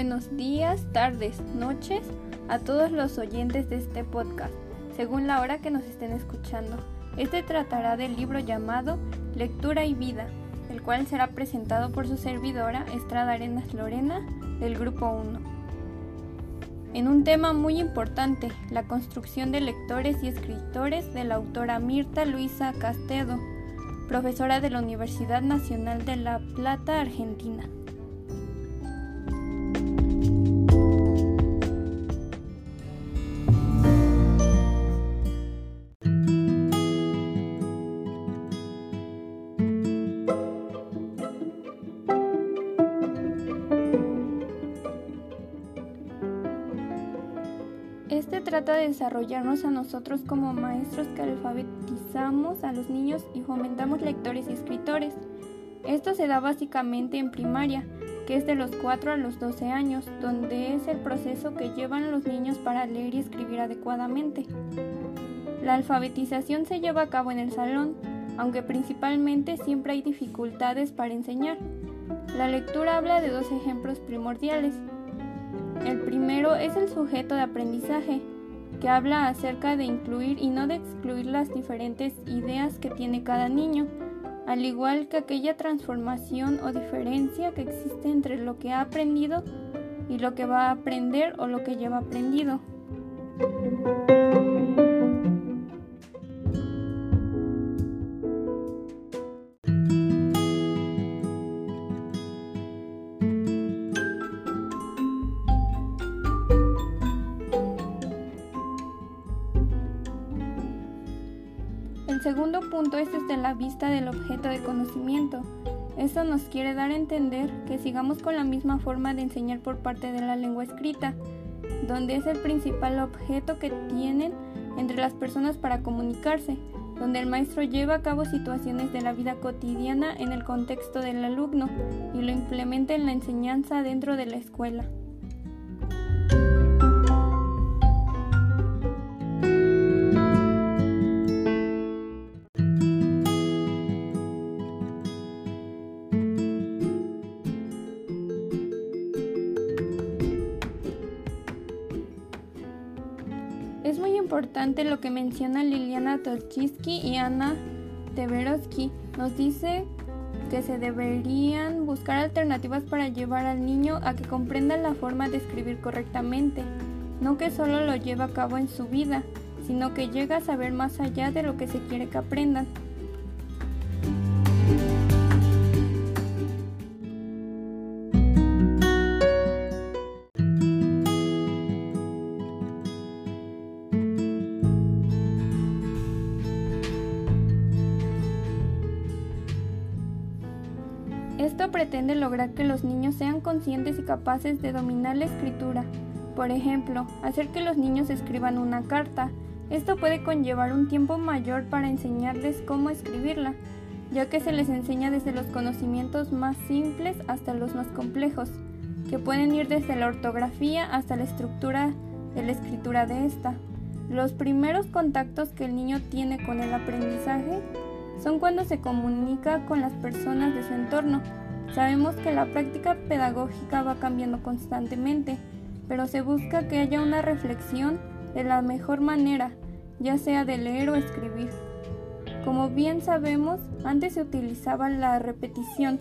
buenos días, tardes, noches a todos los oyentes de este podcast, según la hora que nos estén escuchando. Este tratará del libro llamado Lectura y Vida, el cual será presentado por su servidora Estrada Arenas Lorena del Grupo 1. En un tema muy importante, la construcción de lectores y escritores de la autora Mirta Luisa Castedo, profesora de la Universidad Nacional de La Plata, Argentina. Trata de desarrollarnos a nosotros como maestros que alfabetizamos a los niños y fomentamos lectores y escritores. Esto se da básicamente en primaria, que es de los 4 a los 12 años, donde es el proceso que llevan los niños para leer y escribir adecuadamente. La alfabetización se lleva a cabo en el salón, aunque principalmente siempre hay dificultades para enseñar. La lectura habla de dos ejemplos primordiales, el primero es el sujeto de aprendizaje, que habla acerca de incluir y no de excluir las diferentes ideas que tiene cada niño, al igual que aquella transformación o diferencia que existe entre lo que ha aprendido y lo que va a aprender o lo que lleva aprendido. El segundo punto es desde la vista del objeto de conocimiento. Esto nos quiere dar a entender que sigamos con la misma forma de enseñar por parte de la lengua escrita, donde es el principal objeto que tienen entre las personas para comunicarse, donde el maestro lleva a cabo situaciones de la vida cotidiana en el contexto del alumno y lo implementa en la enseñanza dentro de la escuela. Muy importante lo que menciona Liliana Tolchisky y Ana Teverovsky. Nos dice que se deberían buscar alternativas para llevar al niño a que comprenda la forma de escribir correctamente, no que solo lo lleve a cabo en su vida, sino que llegue a saber más allá de lo que se quiere que aprendan. Pretende lograr que los niños sean conscientes y capaces de dominar la escritura. Por ejemplo, hacer que los niños escriban una carta. Esto puede conllevar un tiempo mayor para enseñarles cómo escribirla, ya que se les enseña desde los conocimientos más simples hasta los más complejos, que pueden ir desde la ortografía hasta la estructura de la escritura de esta. Los primeros contactos que el niño tiene con el aprendizaje son cuando se comunica con las personas de su entorno. Sabemos que la práctica pedagógica va cambiando constantemente, pero se busca que haya una reflexión de la mejor manera, ya sea de leer o escribir. Como bien sabemos, antes se utilizaba la repetición,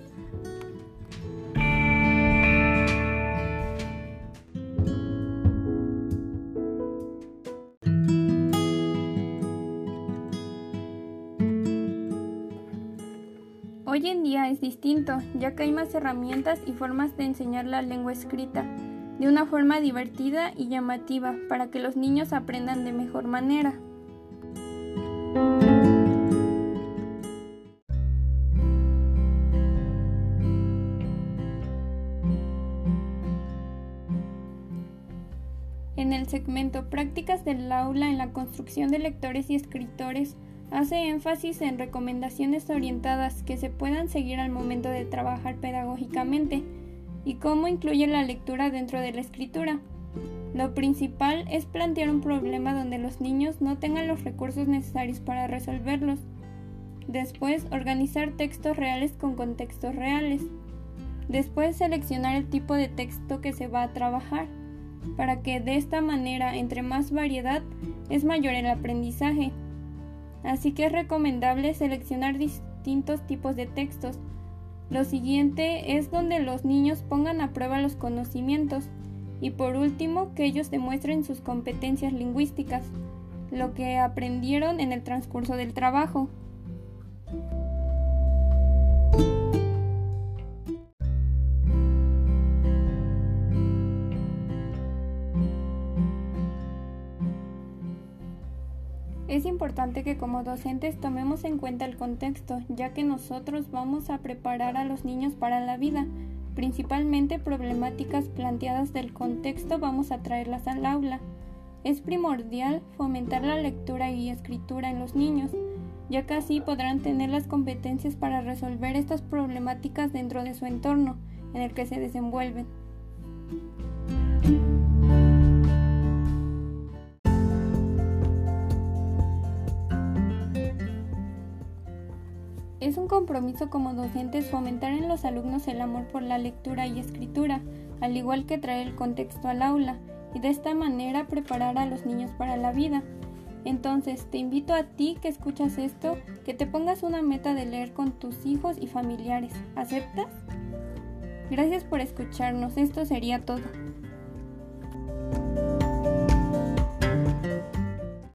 Hoy en día es distinto, ya que hay más herramientas y formas de enseñar la lengua escrita de una forma divertida y llamativa para que los niños aprendan de mejor manera. En el segmento Prácticas del aula en la construcción de lectores y escritores, Hace énfasis en recomendaciones orientadas que se puedan seguir al momento de trabajar pedagógicamente y cómo incluye la lectura dentro de la escritura. Lo principal es plantear un problema donde los niños no tengan los recursos necesarios para resolverlos. Después, organizar textos reales con contextos reales. Después seleccionar el tipo de texto que se va a trabajar, para que de esta manera, entre más variedad, es mayor el aprendizaje. Así que es recomendable seleccionar distintos tipos de textos. Lo siguiente es donde los niños pongan a prueba los conocimientos y por último que ellos demuestren sus competencias lingüísticas, lo que aprendieron en el transcurso del trabajo. Es importante que como docentes tomemos en cuenta el contexto, ya que nosotros vamos a preparar a los niños para la vida. Principalmente problemáticas planteadas del contexto vamos a traerlas al aula. Es primordial fomentar la lectura y escritura en los niños, ya que así podrán tener las competencias para resolver estas problemáticas dentro de su entorno en el que se desenvuelven. Es un compromiso como docentes fomentar en los alumnos el amor por la lectura y escritura, al igual que traer el contexto al aula, y de esta manera preparar a los niños para la vida. Entonces, te invito a ti que escuchas esto, que te pongas una meta de leer con tus hijos y familiares. ¿Aceptas? Gracias por escucharnos, esto sería todo.